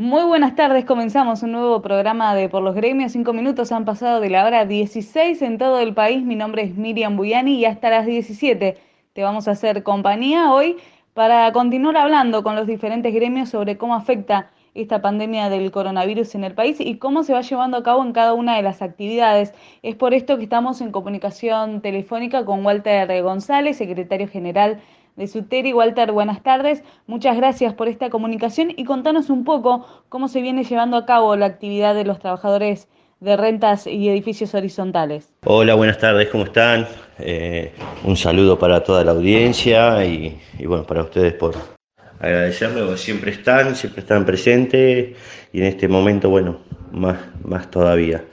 Muy buenas tardes, comenzamos un nuevo programa de Por los Gremios. Cinco minutos han pasado de la hora 16 en todo el país. Mi nombre es Miriam Buyani y hasta las 17 te vamos a hacer compañía hoy para continuar hablando con los diferentes gremios sobre cómo afecta esta pandemia del coronavirus en el país y cómo se va llevando a cabo en cada una de las actividades. Es por esto que estamos en comunicación telefónica con Walter González, secretario general de Suteri. Walter, buenas tardes. Muchas gracias por esta comunicación y contanos un poco cómo se viene llevando a cabo la actividad de los trabajadores de rentas y edificios horizontales. Hola, buenas tardes, ¿cómo están? Eh, un saludo para toda la audiencia y, bueno, para ustedes por agradecerme, siempre están, siempre están presentes y en este momento, bueno, más, más todavía.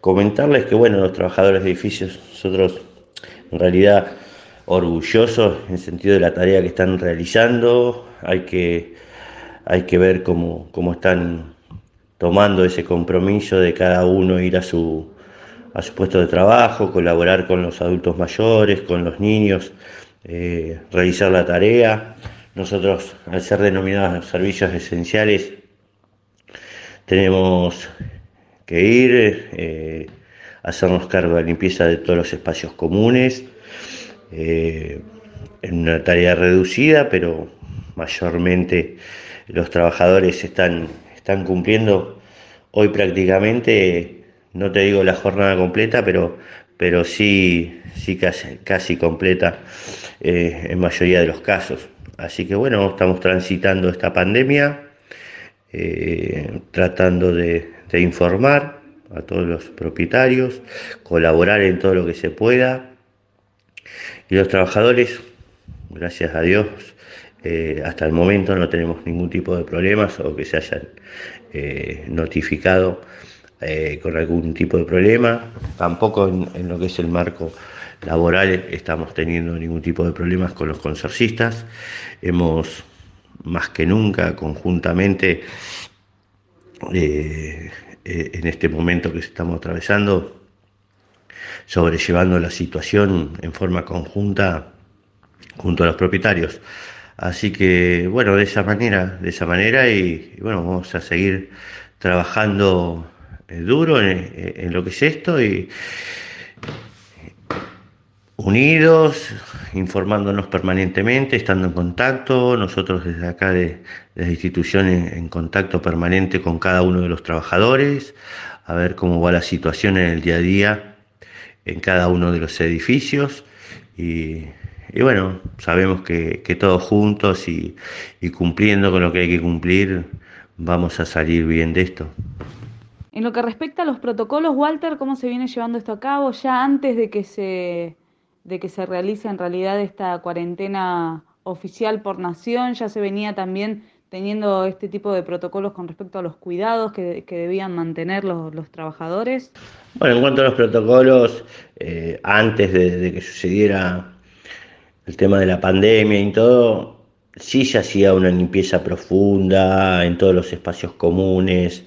Comentarles que, bueno, los trabajadores de edificios, nosotros en realidad orgullosos en el sentido de la tarea que están realizando, hay que, hay que ver cómo, cómo están tomando ese compromiso de cada uno ir a su, a su puesto de trabajo, colaborar con los adultos mayores, con los niños, eh, realizar la tarea. Nosotros, al ser denominados servicios esenciales, tenemos que ir, eh, hacernos cargo de la limpieza de todos los espacios comunes, eh, en una tarea reducida, pero mayormente los trabajadores están, están cumpliendo hoy prácticamente, no te digo la jornada completa, pero, pero sí, sí casi, casi completa eh, en mayoría de los casos. Así que bueno, estamos transitando esta pandemia, eh, tratando de, de informar a todos los propietarios, colaborar en todo lo que se pueda y los trabajadores, gracias a Dios, eh, hasta el momento no tenemos ningún tipo de problemas o que se hayan eh, notificado eh, con algún tipo de problema. Tampoco en, lo que es el marco laboral estamos teniendo ningún tipo de problemas con los consorcistas. Hemos más que nunca conjuntamente en este momento que estamos atravesando sobrellevando la situación en forma conjunta junto a los propietarios. Así que bueno, de esa manera, de esa manera y, bueno, vamos a seguir trabajando eh, duro en, lo que es esto y unidos, informándonos permanentemente, estando en contacto, nosotros desde acá de, las instituciones en contacto permanente con cada uno de los trabajadores, a ver cómo va la situación en el día a día en cada uno de los edificios y, bueno, sabemos que, todos juntos y, cumpliendo con lo que hay que cumplir vamos a salir bien de esto. En lo que respecta a los protocolos, Walter, ¿cómo se viene llevando esto a cabo ya antes de que se, de que se realice en realidad esta cuarentena oficial por nación? Ya se venía también teniendo este tipo de protocolos con respecto a los cuidados que, debían mantener los, trabajadores? Bueno, en cuanto a los protocolos, eh, antes de, que sucediera el tema de la pandemia y todo, sí se hacía una limpieza profunda en todos los espacios comunes,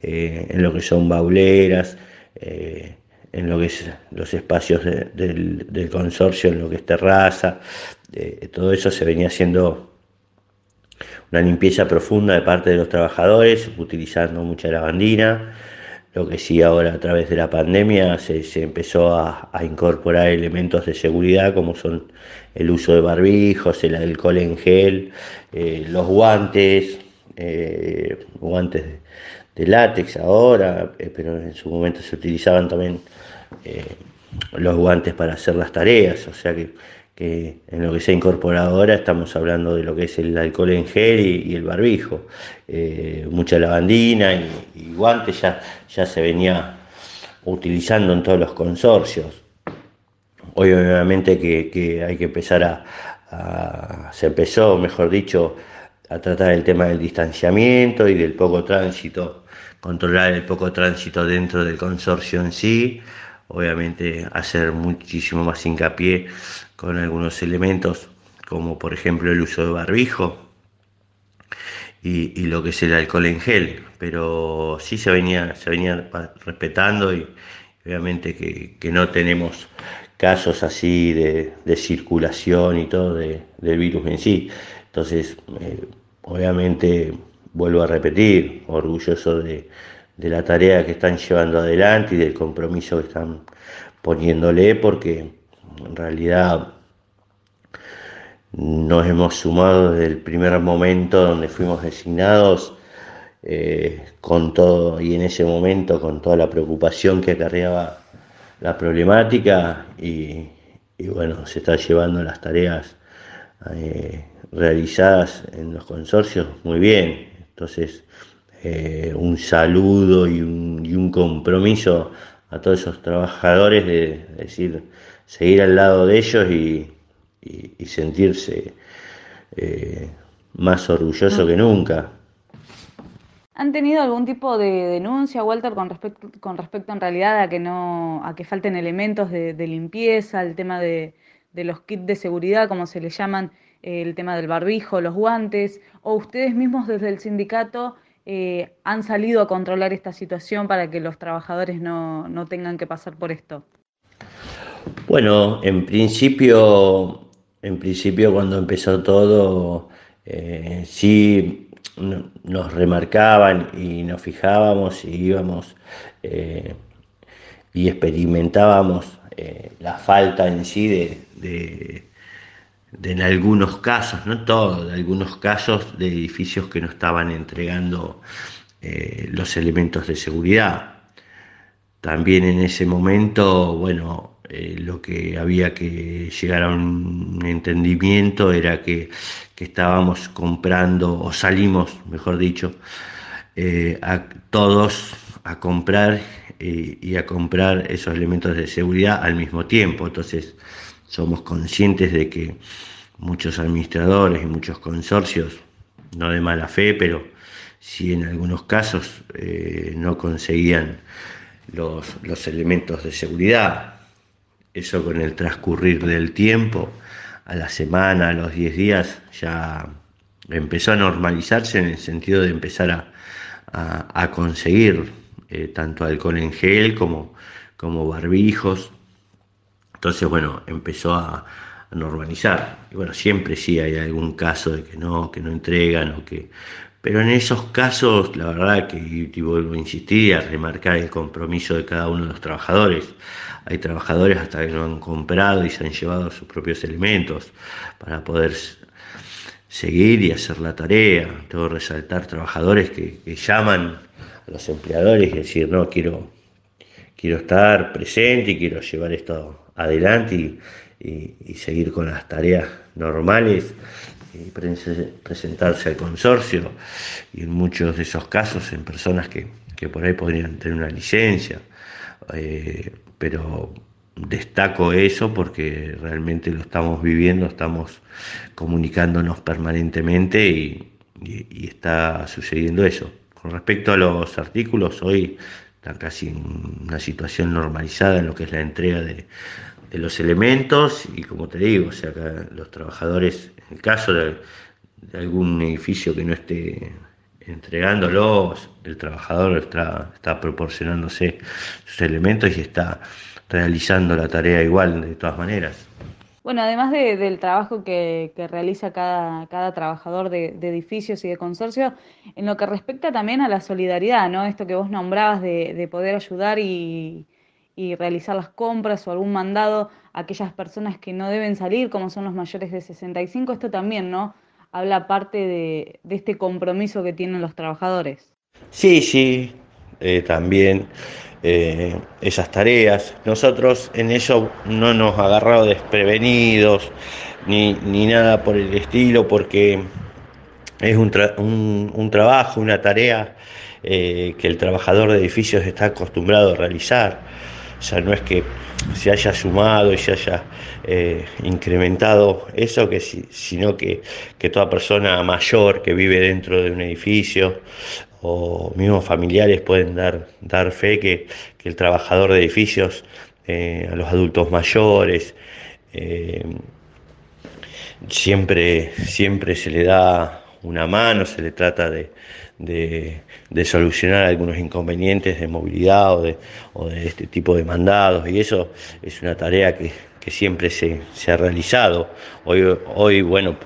eh, en lo que son bauleras, eh, en lo que es los espacios del, del, consorcio, en lo que es terraza, todo eso se venía haciendo una limpieza profunda de parte de los trabajadores, utilizando mucha lavandina. Lo que sí ahora a través de la pandemia se, empezó a, incorporar elementos de seguridad como son el uso de barbijos, el alcohol en gel, eh, los guantes, eh, guantes de, látex ahora, eh, pero en su momento se utilizaban también los guantes para hacer las tareas, o sea que que en lo que se ha incorporado ahora estamos hablando de lo que es el alcohol en gel y, el barbijo. Eh, mucha lavandina y, guantes ya, ya se venía utilizando en todos los consorcios. Hoy obviamente que, hay que empezar a, se empezó, mejor dicho, a tratar el tema del distanciamiento y del poco tránsito, controlar el poco tránsito dentro del consorcio en sí, obviamente hacer muchísimo más hincapié con algunos elementos como por ejemplo el uso de barbijo y, lo que es el alcohol en gel, pero sí se venía, se venía respetando y obviamente que, no tenemos casos así de, circulación y todo del virus en sí. Entonces, eh, obviamente vuelvo a repetir, orgulloso de, de la tarea que están llevando adelante y del compromiso que están poniéndole, porque en realidad nos hemos sumado desde el primer momento donde fuimos designados eh, con todo y en ese momento con toda la preocupación que acarreaba la problemática y, bueno, se está llevando las tareas eh, realizadas en los consorcios muy bien. Entonces, eh, un saludo y un, y un, compromiso a todos esos trabajadores de, decir, seguir al lado de ellos y, y, sentirse eh, más orgulloso mm. que nunca. ¿Han tenido algún tipo de denuncia, Walter, con respecto, con respecto en realidad a que no, a que falten elementos de, limpieza, el tema de, de, los kits de seguridad, como se les llaman, el tema del barbijo, los guantes, o ustedes mismos desde el sindicato eh, han salido a controlar esta situación para que los trabajadores no, tengan que pasar por esto? Bueno, en principio, en principio cuando empezó todo, eh, sí nos remarcaban y nos fijábamos y íbamos eh, y experimentábamos la falta en sí de en algunos casos, no todos, de algunos casos de edificios que no estaban entregando eh, los elementos de seguridad. También en ese momento, bueno, eh, lo que había que llegar a un entendimiento era que, estábamos comprando, o salimos, mejor dicho, eh, a todos a comprar y a comprar esos elementos de seguridad al mismo tiempo. Entonces, somos conscientes de que muchos administradores y muchos consorcios, no de mala fe, pero sí en algunos casos eh, no conseguían los, los elementos de seguridad. Eso con el transcurrir del tiempo, a la semana, a los 10 días, ya empezó a normalizarse en el sentido de empezar a, a, conseguir eh, tanto alcohol en gel como, como barbijos, entonces, bueno, empezó a, normalizar. Y bueno, siempre sí hay algún caso de que no, que no entregan o que... Pero en esos casos, la verdad que, y vuelvo a insistir a remarcar el compromiso de cada uno de los trabajadores. Hay trabajadores hasta que no han comprado y se han llevado sus propios elementos para poder seguir y hacer la tarea. Tengo que resaltar trabajadores que llaman a los empleadores y decir, no, quiero, quiero estar presente y quiero llevar esto adelante y, seguir con las tareas normales y presentarse al consorcio y en muchos de esos casos en personas que, por ahí podrían tener una licencia, eh, pero destaco eso porque realmente lo estamos viviendo, estamos comunicándonos permanentemente y, está sucediendo eso. Con respecto a los artículos, hoy está casi en una situación normalizada en lo que es la entrega de, los elementos y como te digo, o sea, los trabajadores, en el caso de, algún edificio que no esté entregándolos, el trabajador está proporcionándose sus elementos y está realizando la tarea igual de todas maneras. Bueno, además del trabajo que, realiza cada, cada trabajador de, edificios y de consorcio, en lo que respecta también a la solidaridad, ¿no? Esto que vos nombrabas de, poder ayudar y, realizar las compras o algún mandado a aquellas personas que no deben salir, como son los mayores de 65, esto también, ¿no? Habla parte de, este compromiso que tienen los trabajadores. Sí, sí, eh, también eh, esas tareas. Nosotros en eso no nos agarrado desprevenidos ni, ni nada por el estilo, porque es un, un, trabajo, una tarea eh, que el trabajador de edificios está acostumbrado a realizar. O sea, no es que se haya sumado y se haya eh, incrementado eso, que, sino que, que toda persona mayor que vive dentro de un edificio o mismos familiares pueden dar, dar fe que, el trabajador de edificios, eh, a los adultos mayores, eh, siempre, siempre se le da una mano, se le trata de, solucionar algunos inconvenientes de movilidad o de, o de, este tipo de mandados y eso es una tarea que, siempre se, se, ha realizado. Hoy, hoy, bueno,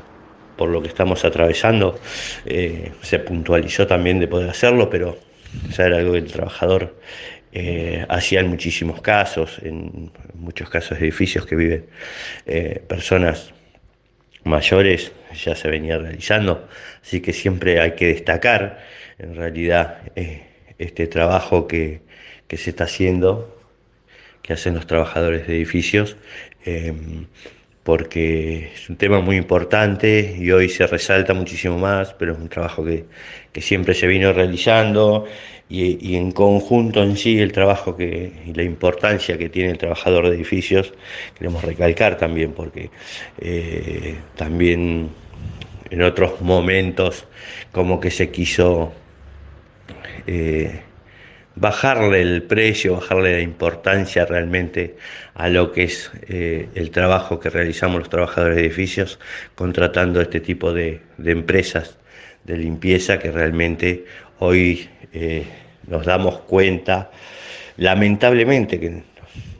por lo que estamos atravesando, eh, se puntualizó también de poder hacerlo, pero ya era algo que el trabajador eh, hacía en muchísimos casos, en muchos casos de edificios que viven eh, personas mayores, ya se venía realizando, así que siempre hay que destacar en realidad este trabajo que, que se está haciendo que hacen los trabajadores de edificios, em, porque es un tema muy importante y hoy se resalta muchísimo más, pero es un trabajo que, siempre se vino realizando y, en conjunto en sí el trabajo que, y la importancia que tiene el trabajador de edificios, queremos recalcar también, porque eh, también en otros momentos como que se quiso... Eh, bajarle el precio, bajarle la importancia realmente a lo que es eh, el trabajo que realizamos los trabajadores de edificios, contratando este tipo de, empresas de limpieza que realmente hoy eh, nos damos cuenta, lamentablemente, que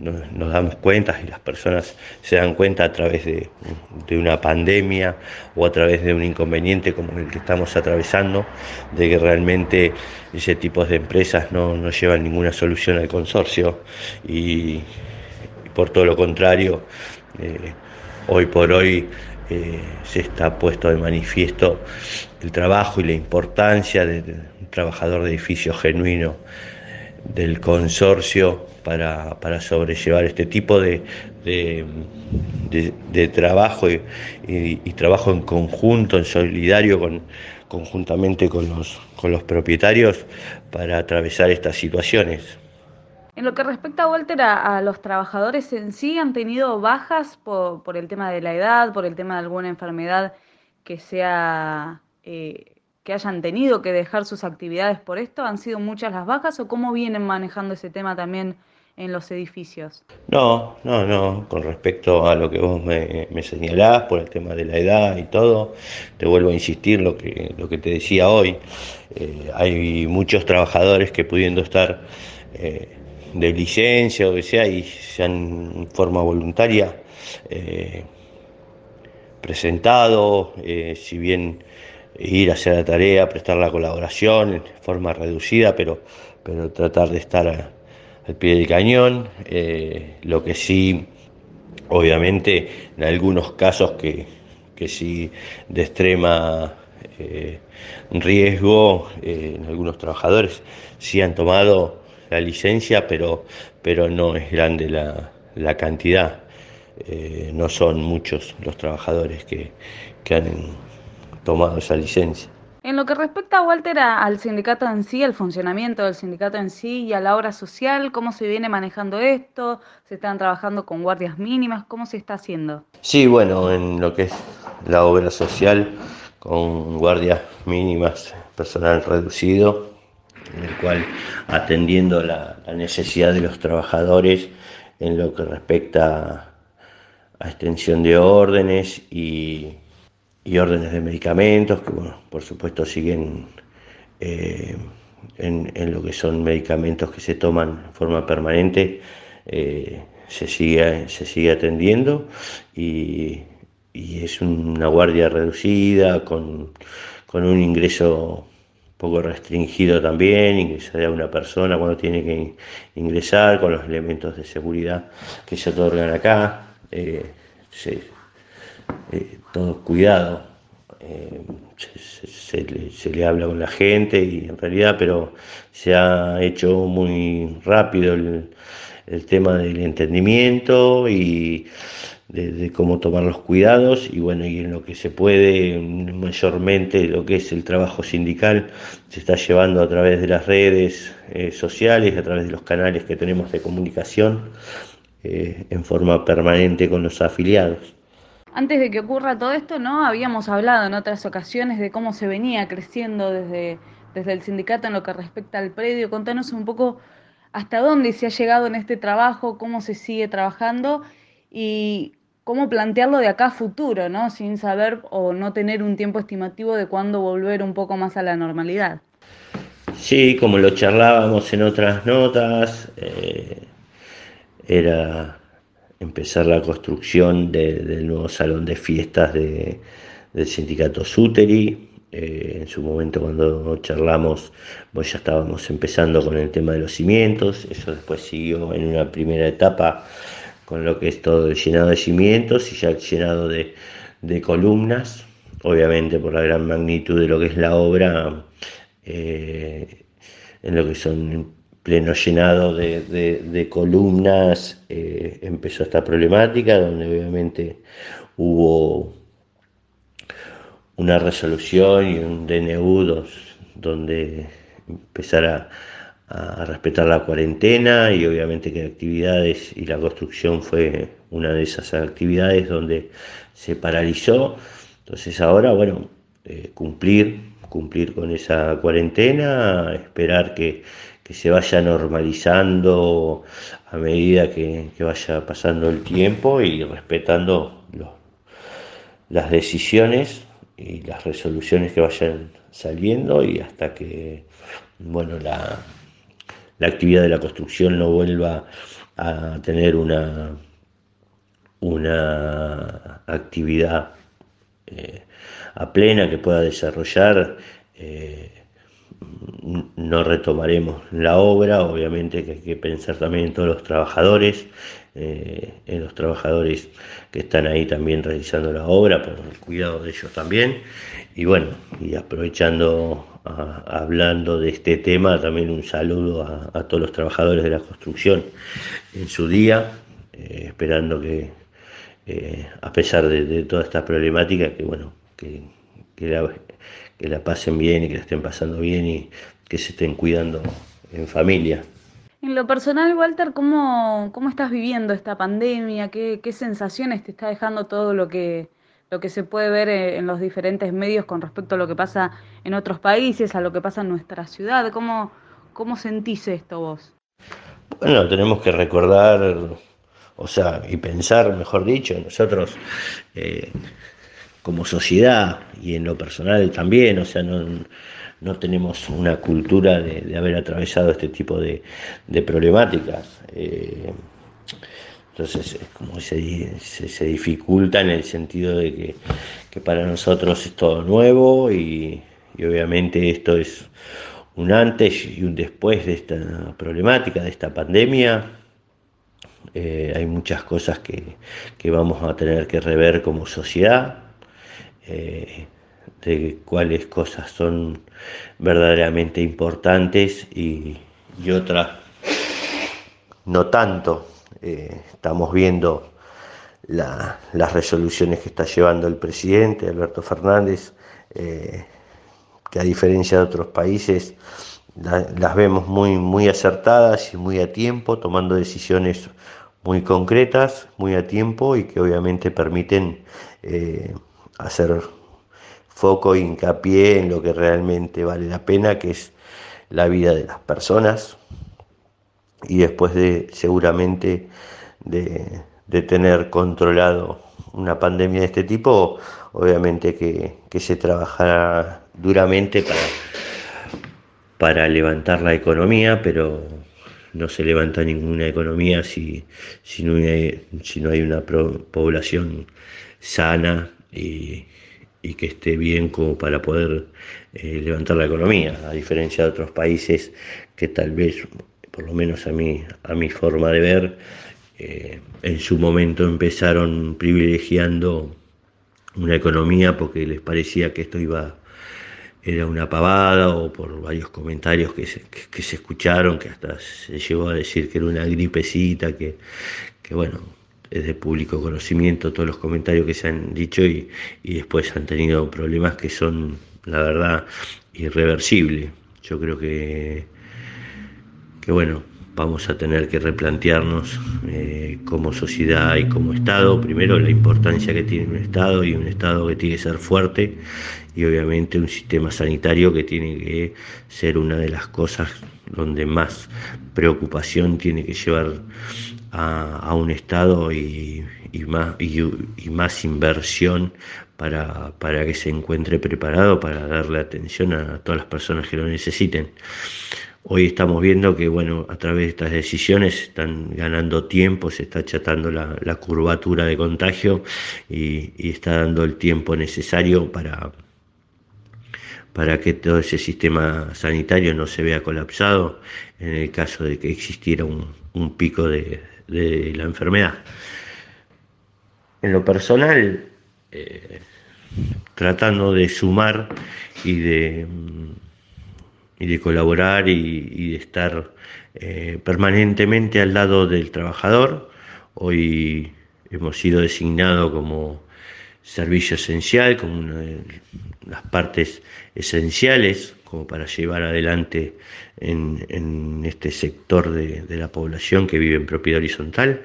nos, damos cuenta y las personas se dan cuenta a través de, una pandemia o a través de un inconveniente como el que estamos atravesando, de que realmente ese tipo de empresas no, no llevan ninguna solución al consorcio y, por todo lo contrario, eh, hoy por hoy eh, se está puesto de manifiesto el trabajo y la importancia de un trabajador de edificio genuino del consorcio para, para sobrellevar este tipo de, de, trabajo y, trabajo en conjunto, en solidario con, conjuntamente con los, con los propietarios para atravesar estas situaciones. En lo que respecta, Walter, a, los trabajadores en sí, ¿han tenido bajas por, por, el tema de la edad, por el tema de alguna enfermedad que sea eh, que hayan tenido que dejar sus actividades por esto? ¿Han sido muchas las bajas o cómo vienen manejando ese tema también en los edificios? No, no, no. Con respecto a lo que vos me, señalás por el tema de la edad y todo, te vuelvo a insistir lo que, lo que te decía hoy. Eh, hay muchos trabajadores que pudiendo estar eh, de licencia o que sea y sean en forma voluntaria eh, presentado, si bien ir a hacer la tarea, prestar la colaboración en forma reducida, pero, pero tratar de estar al pie del cañón. Eh, lo que sí, obviamente, en algunos casos que, que sí de extrema eh, riesgo, eh, en algunos trabajadores sí han tomado la licencia, pero, pero no es grande la, la cantidad. no son muchos los trabajadores que, que han tomado esa licencia. En lo que respecta, Walter, al sindicato en sí, al funcionamiento del sindicato en sí y a la obra social, ¿cómo se viene manejando esto? ¿Se están trabajando con guardias mínimas? ¿Cómo se está haciendo? Sí, bueno, en lo que es la obra social, con guardias mínimas, personal reducido, en el cual atendiendo la, la necesidad de los trabajadores en lo que respecta a extensión de órdenes y y órdenes de medicamentos, que bueno, por supuesto siguen eh, en, lo que son medicamentos que se toman en forma permanente, eh, se, sigue, se sigue atendiendo y, es una guardia reducida, con, un ingreso poco restringido también, ingresaría una persona cuando tiene que ingresar con los elementos de seguridad que se otorgan acá. Eh, eh, todo cuidado. Eh, se, le, habla con la gente y en realidad, pero se ha hecho muy rápido el, tema del entendimiento y de, cómo tomar los cuidados y bueno, y en lo que se puede, mayormente lo que es el trabajo sindical, se está llevando a través de las redes eh, sociales, a través de los canales que tenemos de comunicación en forma permanente con los afiliados. Antes de que ocurra todo esto, ¿no? Habíamos hablado en otras ocasiones de cómo se venía creciendo desde, desde el sindicato en lo que respecta al predio. Contanos un poco hasta dónde se ha llegado en este trabajo, cómo se sigue trabajando y cómo plantearlo de acá a futuro, ¿no? Sin saber o no tener un tiempo estimativo de cuándo volver un poco más a la normalidad. Sí, como lo charlábamos en otras notas, eh, era empezar la construcción del nuevo salón de fiestas de, del sindicato Suteri. Eh, en su momento cuando charlamos, pues ya estábamos empezando con el tema de los cimientos, eso después siguió en una primera etapa con lo que es todo llenado de cimientos y ya el llenado de, columnas, obviamente por la gran magnitud de lo que es la obra, eh, en lo que son pleno llenado de, columnas, eh, empezó esta problemática, donde obviamente hubo una resolución y un DNU donde empezar a, respetar la cuarentena y obviamente que actividades y la construcción fue una de esas actividades donde se paralizó. Entonces ahora, bueno, eh, cumplir, cumplir con esa cuarentena, esperar que, se vaya normalizando a medida que, vaya pasando el tiempo y respetando las decisiones y las resoluciones que vayan saliendo y hasta que bueno la, actividad de la construcción no vuelva a tener una una actividad eh, a plena que pueda desarrollar eh, no retomaremos la obra obviamente que hay que pensar también en todos los trabajadores eh, en los trabajadores que están ahí también realizando la obra, por el cuidado de ellos también. Y bueno, y aprovechando, hablando de este tema, también un saludo a, todos los trabajadores de la construcción en su día, eh, esperando que, eh, a pesar de, toda esta problemática, que bueno, que, la, que la pasen bien y que la estén pasando bien y que se estén cuidando en familia. En lo personal, Walter, ¿cómo, cómo estás viviendo esta pandemia? ¿Qué, ¿Qué, sensaciones te está dejando todo lo que, lo que se puede ver eh, en los diferentes medios con respecto a lo que pasa en otros países, a lo que pasa en nuestra ciudad? ¿Cómo, cómo sentís esto vos? Bueno, tenemos que recordar, o sea, y pensar, mejor dicho, nosotros eh, como sociedad y en lo personal también, o sea, no no tenemos una cultura de, haber atravesado este tipo de, problemáticas. Eh, entonces, como se, se, dificulta en el sentido de que, para nosotros es todo nuevo y, obviamente esto es un antes y un después de esta problemática, de esta pandemia. Eh, hay muchas cosas que, vamos a tener que rever como sociedad. Eh, de cuáles cosas son verdaderamente importantes y, otras no tanto. Eh, estamos viendo las resoluciones que está llevando el presidente Alberto Fernández, eh, que a diferencia de otros países las vemos muy, muy acertadas y muy a tiempo, tomando decisiones muy concretas, muy a tiempo y que obviamente permiten hacer foco e hincapié en lo que realmente vale la pena, que es la vida de las personas. Y después de seguramente de, tener controlado una pandemia de este tipo, obviamente que, se trabajará duramente para, para levantar la economía, pero no se levanta ninguna economía si, si, no, si no hay una población sana y, y que esté bien como para poder eh, levantar la economía, a diferencia de otros países que tal vez, por lo menos a mí, a mi forma de ver, eh, en su momento empezaron privilegiando una economía porque les parecía que esto iba era una pavada o por varios comentarios que se, que, se escucharon, que hasta se llegó a decir que era una gripecita, que, que bueno, es de público conocimiento todos los comentarios que se han dicho y, después han tenido problemas que son, la verdad, irreversibles. Yo creo que, que bueno, vamos a tener que replantearnos eh, como sociedad y como Estado, primero la importancia que tiene un Estado y un Estado que tiene que ser fuerte y obviamente un sistema sanitario que tiene que ser una de las cosas donde más preocupación tiene que llevar a, un Estado y, más, inversión para, para, que se encuentre preparado para darle atención a todas las personas que lo necesiten. Hoy estamos viendo que, bueno, a través de estas decisiones están ganando tiempo, se está achatando la, curvatura de contagio y, está dando el tiempo necesario para, para que todo ese sistema sanitario no se vea colapsado en el caso de que existiera un, pico de, la enfermedad. En lo personal, eh, tratando de sumar y de y de colaborar y, de estar eh, permanentemente al lado del trabajador. Hoy hemos sido designados como servicio esencial, como una de las partes esenciales como para llevar adelante en, este sector de, de, la población que vive en propiedad horizontal.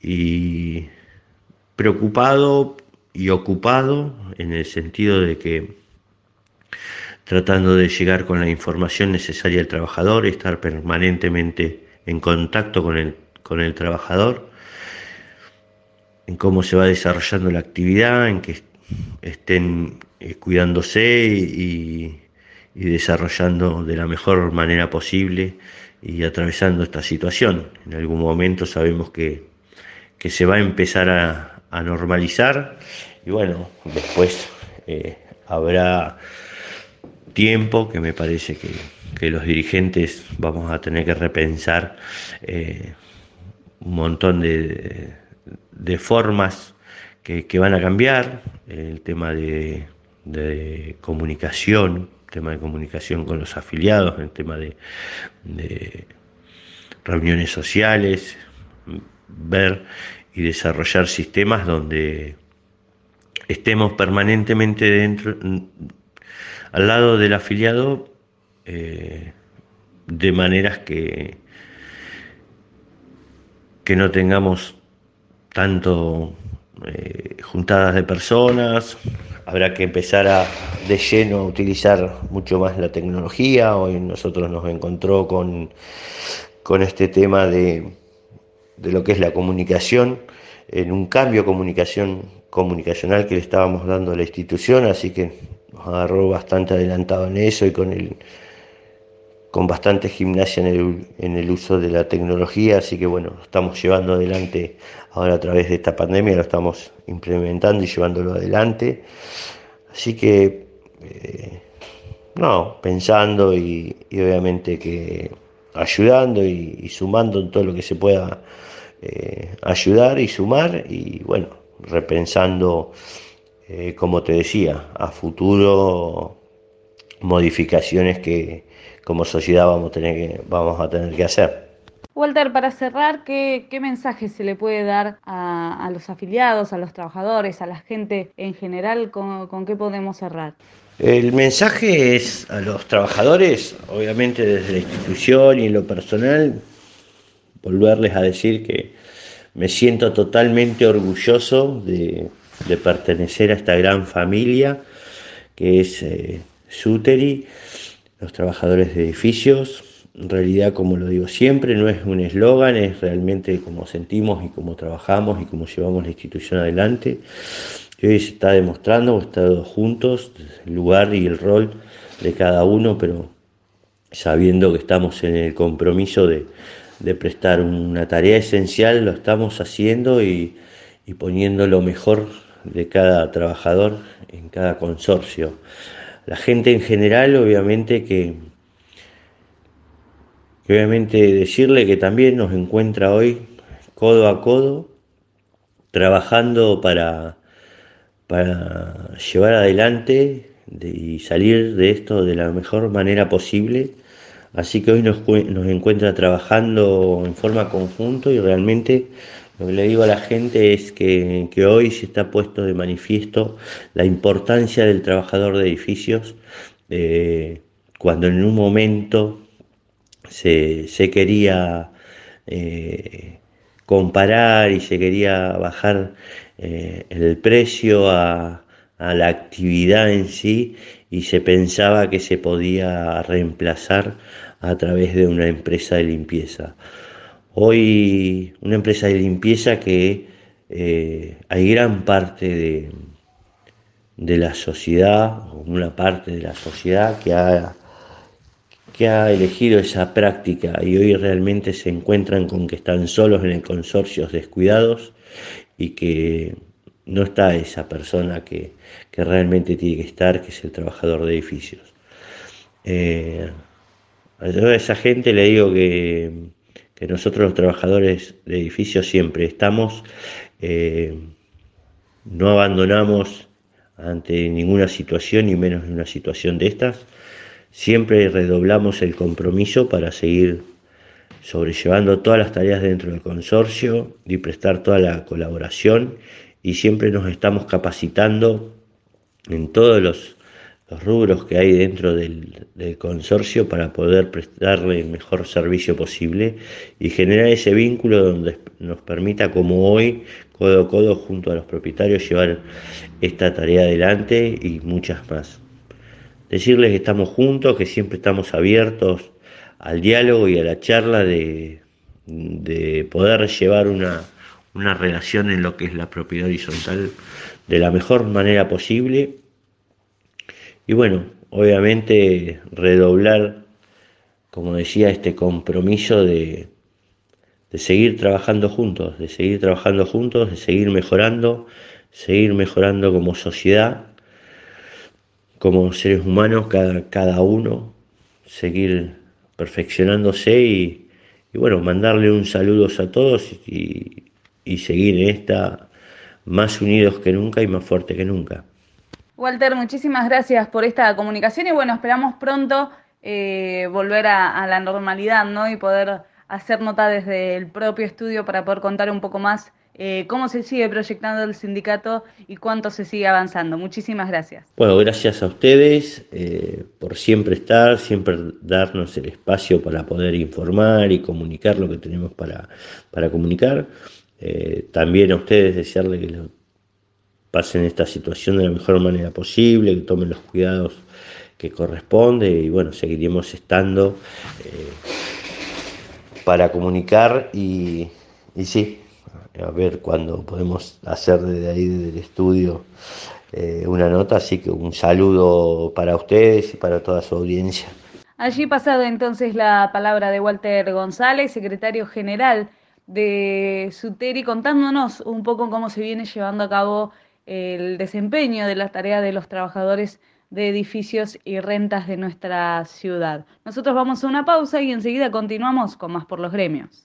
Y preocupado y ocupado en el sentido de que tratando de llegar con la información necesaria al trabajador, estar permanentemente en contacto con el, con el trabajador, en cómo se va desarrollando la actividad, en que estén eh, cuidándose y, desarrollando de la mejor manera posible y atravesando esta situación. En algún momento sabemos que, se va a empezar a, normalizar y bueno, después eh, habrá tiempo que me parece que, los dirigentes vamos a tener que repensar eh, un montón de, formas que, van a cambiar, el tema de, comunicación, el tema de comunicación con los afiliados, el tema de, de reuniones sociales, ver y desarrollar sistemas donde estemos permanentemente dentro al lado del afiliado eh, de maneras que, que no tengamos tanto eh, juntadas de personas, habrá que empezar a de lleno a utilizar mucho más la tecnología. Hoy nosotros nos encontró con, con este tema de, de lo que es la comunicación, en un cambio comunicación, comunicacional que le estábamos dando a la institución, así que nos agarró bastante adelantado en eso y con el con bastante gimnasia en el, uso de la tecnología, así que bueno, estamos llevando adelante ahora a través de esta pandemia, lo estamos implementando y llevándolo adelante. Así que, eh, no, pensando y, obviamente que ayudando y, sumando en todo lo que se pueda eh, ayudar y sumar y bueno, repensando eh, como te decía, a futuro modificaciones que como sociedad vamos a tener que, vamos a tener que hacer. Walter, para cerrar, ¿qué, mensaje se le puede dar a, los afiliados, a los trabajadores, a la gente en general? ¿Con, qué podemos cerrar? El mensaje es a los trabajadores, obviamente desde la institución y en lo personal, volverles a decir que me siento totalmente orgulloso de, de pertenecer a esta gran familia que es eh, Suteri, los trabajadores de edificios. En realidad, como lo digo siempre, no es un eslogan, es realmente como sentimos y cómo trabajamos y cómo llevamos la institución adelante. Y hoy se está demostrando, hemos estado juntos, el lugar y el rol de cada uno, pero sabiendo que estamos en el compromiso de, prestar una tarea esencial, lo estamos haciendo y, y poniendo lo mejor de cada trabajador en cada consorcio. La gente en general, obviamente que, obviamente decirle que también nos encuentra hoy codo a codo, trabajando para, para llevar adelante y salir de esto de la mejor manera posible. Así que hoy nos, nos encuentra trabajando en forma conjunto y realmente lo que le digo a la gente es que, hoy se está puesto de manifiesto la importancia del trabajador de edificios, eh, cuando en un momento se, quería eh, comparar y se quería bajar eh, el precio a, a la actividad en sí y se pensaba que se podía reemplazar a través de una empresa de limpieza. Hoy una empresa de limpieza que eh, hay gran parte de, de la sociedad, una parte de la sociedad que ha, que ha elegido esa práctica y hoy realmente se encuentran con que están solos en el consorcio descuidados y que no está esa persona que, realmente tiene que estar, que es el trabajador de edificios. Eh, a esa gente le digo que, nosotros los trabajadores de edificios siempre estamos, eh, no abandonamos ante ninguna situación y menos en una situación de estas. Siempre redoblamos el compromiso para seguir sobrellevando todas las tareas dentro del consorcio y prestar toda la colaboración y siempre nos estamos capacitando en todos los, rubros que hay dentro del, consorcio para poder prestarle el mejor servicio posible y generar ese vínculo donde nos permita como hoy codo a codo junto a los propietarios llevar esta tarea adelante y muchas más decirles que estamos juntos, que siempre estamos abiertos al diálogo y a la charla de, poder llevar una, una relación en lo que es la propiedad horizontal de la mejor manera posible. Y bueno, obviamente redoblar, como decía, este compromiso de, de seguir trabajando juntos, de seguir trabajando juntos, de seguir mejorando, seguir mejorando como sociedad como seres humanos, cada, cada uno, seguir perfeccionándose y, bueno, mandarle un saludo a todos y, seguir en esta más unidos que nunca y más fuerte que nunca. Walter, muchísimas gracias por esta comunicación y bueno, esperamos pronto eh, volver a, la normalidad ¿no? y poder hacer nota desde el propio estudio para poder contar un poco más eh, cómo se sigue proyectando el sindicato y cuánto se sigue avanzando. Muchísimas gracias. Bueno, gracias a ustedes eh, por siempre estar, siempre darnos el espacio para poder informar y comunicar lo que tenemos para, para comunicar. Eh, también a ustedes desearle que pasen esta situación de la mejor manera posible, que tomen los cuidados que corresponde y bueno, seguiremos estando para comunicar y, y sí, a ver cuándo podemos hacer desde ahí, desde el estudio, eh, una nota. Así que un saludo para ustedes y para toda su audiencia. Allí pasado entonces la palabra de Walter González, secretario general de Suteri, contándonos un poco cómo se viene llevando a cabo el desempeño de las tareas de los trabajadores de edificios y rentas de nuestra ciudad. Nosotros vamos a una pausa y enseguida continuamos con más por los gremios.